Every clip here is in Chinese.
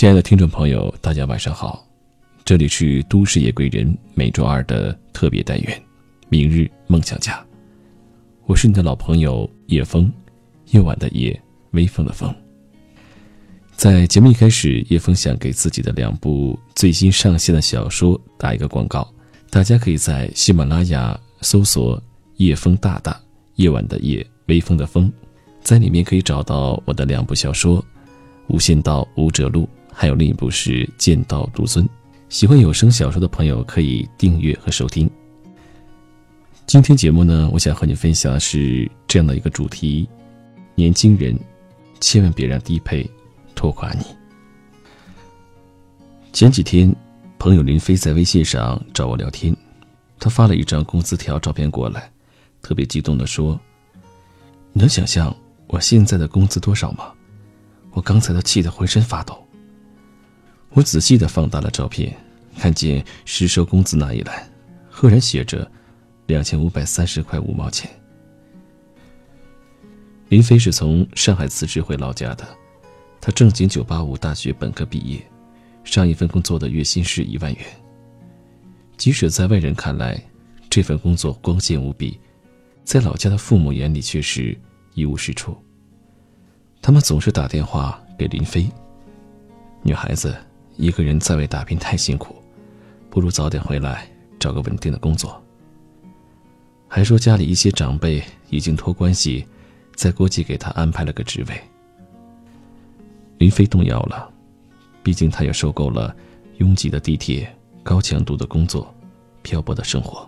亲爱的听众朋友，大家晚上好，这里是都市夜归人每周二的特别单元《明日梦想家》，我是你的老朋友叶枫，夜晚的夜，微风的风。在节目一开始，叶枫想给自己的两部最新上线的小说打一个广告，大家可以在喜马拉雅搜索“叶枫大大”，夜晚的夜，微风的风，在里面可以找到我的两部小说《无限道无者路》。还有另一部是《剑道独尊》，喜欢有声小说的朋友可以订阅和收听。今天节目呢，我想和你分享的是这样的一个主题：年轻人千万别让低配拖垮你。前几天，朋友林飞在微信上找我聊天，他发了一张工资条照片过来，特别激动地说：“你能想象我现在的工资多少吗？”我刚才都气得浑身发抖。我仔细的放大了照片，看见实收工资那一栏，赫然写着两千五百三十块五毛钱。林飞是从上海辞职回老家的，他正经九八五大学本科毕业，上一份工作的月薪是一万元。即使在外人看来，这份工作光鲜无比，在老家的父母眼里却是一无是处。他们总是打电话给林飞，女孩子。一个人在外打拼太辛苦，不如早点回来找个稳定的工作。还说家里一些长辈已经托关系，在国际给他安排了个职位。林飞动摇了，毕竟他也受够了拥挤的地铁、高强度的工作、漂泊的生活。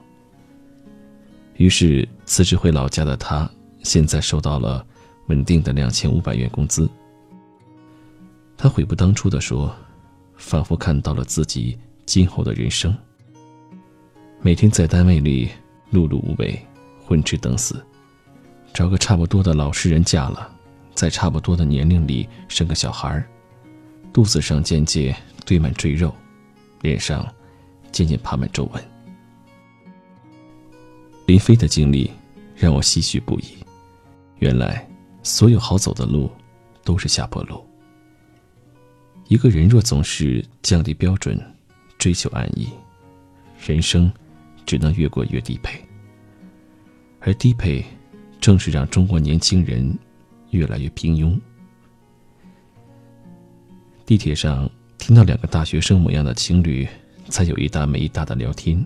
于是辞职回老家的他，现在收到了稳定的两千五百元工资。他悔不当初的说。仿佛看到了自己今后的人生。每天在单位里碌碌无为，混吃等死，找个差不多的老实人嫁了，在差不多的年龄里生个小孩儿肚子上渐渐堆满赘肉，脸上渐渐爬满皱纹。林飞的经历让我唏嘘不已。原来，所有好走的路都是下坡路。一个人若总是降低标准，追求安逸，人生只能越过越低配。而低配，正是让中国年轻人越来越平庸。地铁上听到两个大学生模样的情侣在有一搭没一搭的聊天。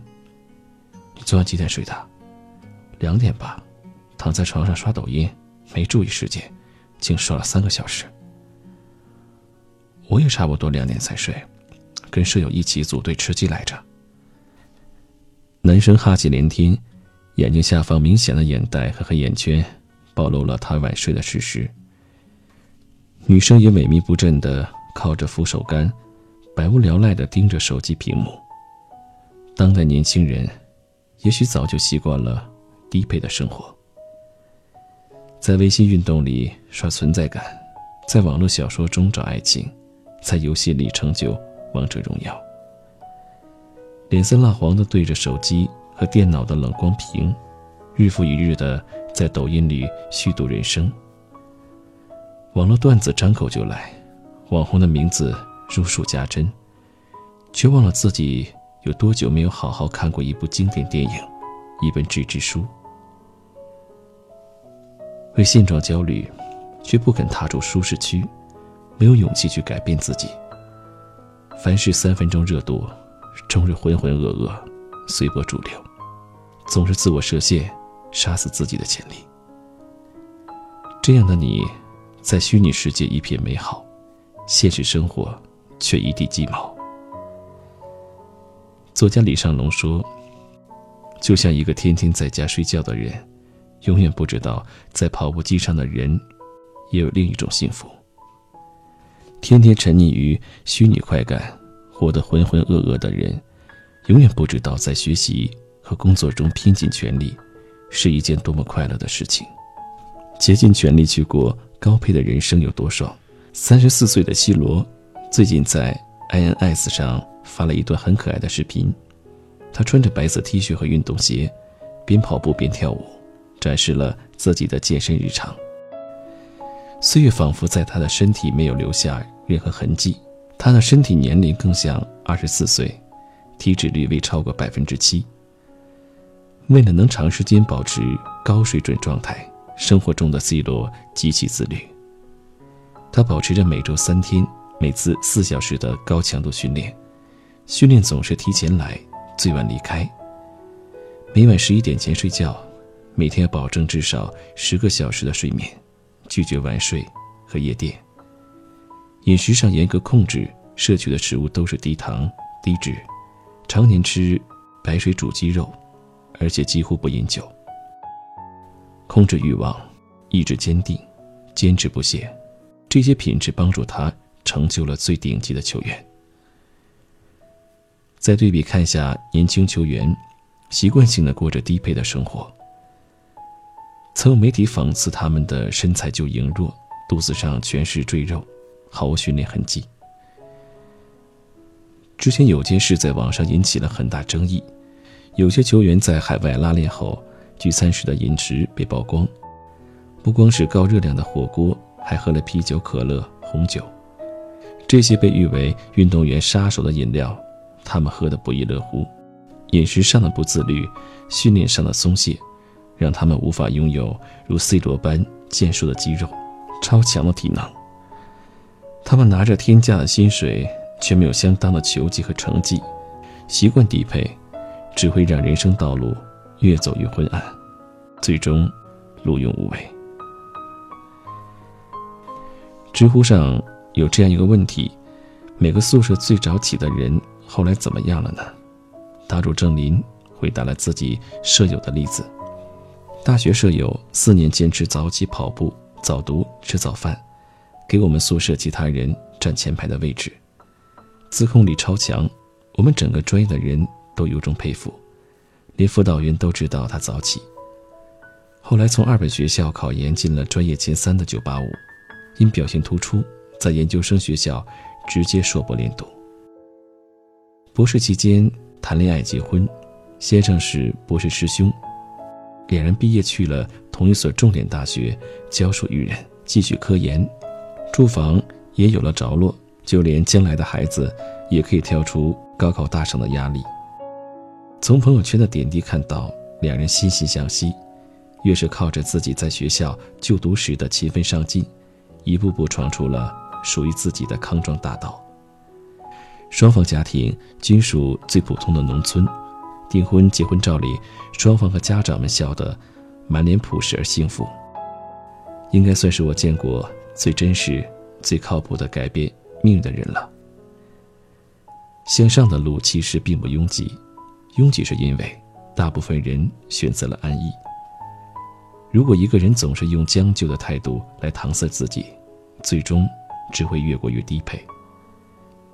你昨晚几点睡的？两点吧，躺在床上刷抖音，没注意时间，竟刷了三个小时。我也差不多两点才睡，跟舍友一起组队吃鸡来着。男生哈气连天，眼睛下方明显的眼袋和黑眼圈，暴露了他晚睡的事实。女生也萎靡不振的靠着扶手杆，百无聊赖的盯着手机屏幕。当代年轻人，也许早就习惯了低配的生活，在微信运动里刷存在感，在网络小说中找爱情。在游戏里成就王者荣耀，脸色蜡黄的对着手机和电脑的冷光屏，日复一日的在抖音里虚度人生。网络段子张口就来，网红的名字如数家珍，却忘了自己有多久没有好好看过一部经典电影，一本纸质书。为现状焦虑，却不肯踏出舒适区。没有勇气去改变自己。凡事三分钟热度，终日浑浑噩噩，随波逐流，总是自我设限，杀死自己的潜力。这样的你，在虚拟世界一片美好，现实生活却一地鸡毛。作家李尚龙说：“就像一个天天在家睡觉的人，永远不知道在跑步机上的人，也有另一种幸福。”天天沉溺于虚拟快感、活得浑浑噩噩的人，永远不知道在学习和工作中拼尽全力，是一件多么快乐的事情。竭尽全力去过高配的人生有多爽？三十四岁的 C 罗，最近在 INS 上发了一段很可爱的视频。他穿着白色 T 恤和运动鞋，边跑步边跳舞，展示了自己的健身日常。岁月仿佛在他的身体没有留下。任何痕迹，他的身体年龄更像二十四岁，体脂率未超过百分之七。为了能长时间保持高水准状态，生活中的 C 罗极其自律。他保持着每周三天、每次四小时的高强度训练，训练总是提前来，最晚离开。每晚十一点前睡觉，每天保证至少十个小时的睡眠，拒绝晚睡和夜店。饮食上严格控制，摄取的食物都是低糖、低脂，常年吃白水煮鸡肉。而且几乎不饮酒，控制欲望，意志坚定，坚持不懈，这些品质帮助他成就了最顶级的球员。再对比看下年轻球员，习惯性的过着低配的生活。曾有媒体讽刺他们的身材就羸弱，肚子上全是赘肉，毫无训练痕迹。之前有件事在网上引起了很大争议。有些球员在海外拉练后聚餐时的饮食被曝光，不光是高热量的火锅，还喝了啤酒、可乐、红酒，这些被誉为运动员杀手的饮料，他们喝得不亦乐乎。饮食上的不自律，训练上的松懈，让他们无法拥有如 C 罗般健硕的肌肉、超强的体能。他们拿着天价的薪水，却没有相当的球技和成绩，习惯低配。只会让人生道路越走越昏暗，最终碌用无为。知乎上有这样一个问题：每个宿舍最早起的人后来怎么样了呢？答主郑林回答了自己舍友的例子：大学舍友四年坚持早起跑步、早读、吃早饭，给我们宿舍其他人占前排的位置，自控力超强，我们整个专业的人。都由衷佩服，连辅导员都知道他早起。后来从二本学校考研进了专业前三的985，因表现突出，在研究生学校直接硕博连读。博士期间谈恋爱结婚，先生是博士师兄，两人毕业去了同一所重点大学教书育人，继续科研，住房也有了着落，就连将来的孩子也可以跳出高考大省的压力。从朋友圈的点滴看到，两人惺惺相惜，越是靠着自己在学校就读时的勤奋上进，一步步闯出了属于自己的康庄大道。双方家庭均属最普通的农村，订婚结婚照里，双方和家长们笑得满脸朴实而幸福，应该算是我见过最真实、最靠谱的改变命运的人了。向上的路其实并不拥挤。拥挤是因为大部分人选择了安逸。如果一个人总是用将就的态度来搪塞自己，最终只会越过越低配。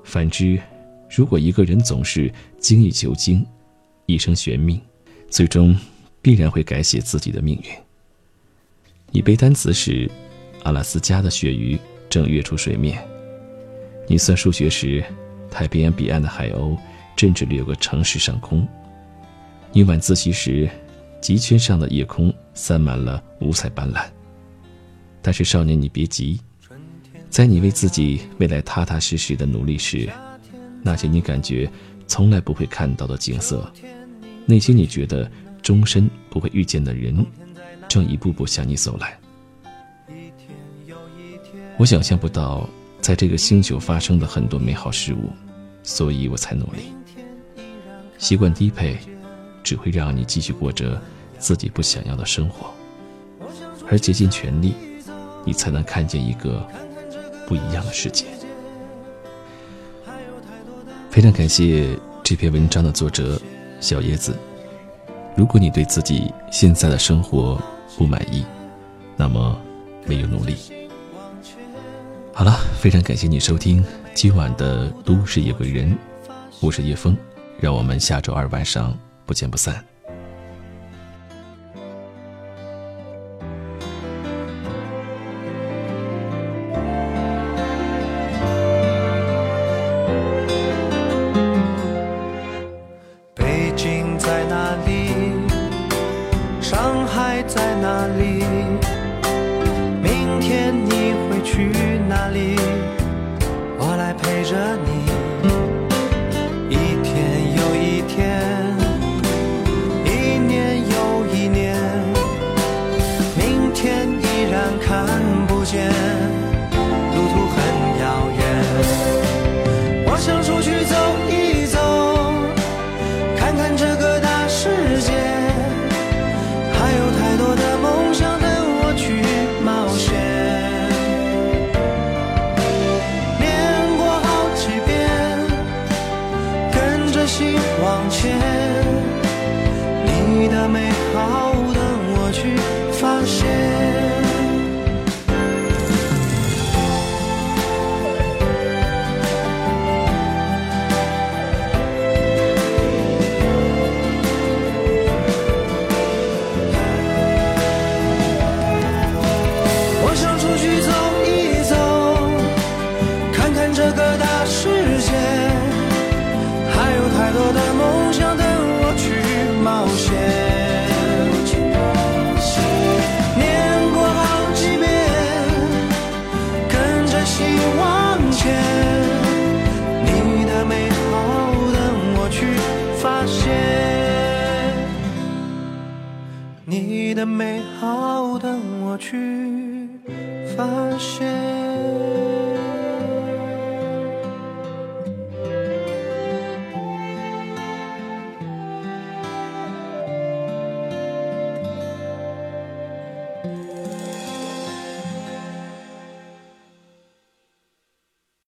反之，如果一个人总是精益求精，一生悬命，最终必然会改写自己的命运。你背单词时，阿拉斯加的鳕鱼正跃出水面；你算数学时，太平洋彼岸的海鸥。甚至掠过城市上空。你晚自习时，极圈上的夜空散满了五彩斑斓。但是少年，你别急，在你为自己未来踏踏实实的努力时，那些你感觉从来不会看到的景色，那些你觉得终身不会遇见的人，正一步步向你走来。我想象不到在这个星球发生的很多美好事物，所以我才努力。习惯低配，只会让你继续过着自己不想要的生活，而竭尽全力，你才能看见一个不一样的世界。非常感谢这篇文章的作者小叶子。如果你对自己现在的生活不满意，那么没有努力。好了，非常感谢你收听今晚的《都市夜归人》，我是叶枫。让我们下周二晚上不见不散。爱在哪里？明天你会去哪里？我来陪着。你界，还有太多的梦想等我去冒险。念过好几遍，跟着心往前，你的美好等我去发现。你的美好等我去发现。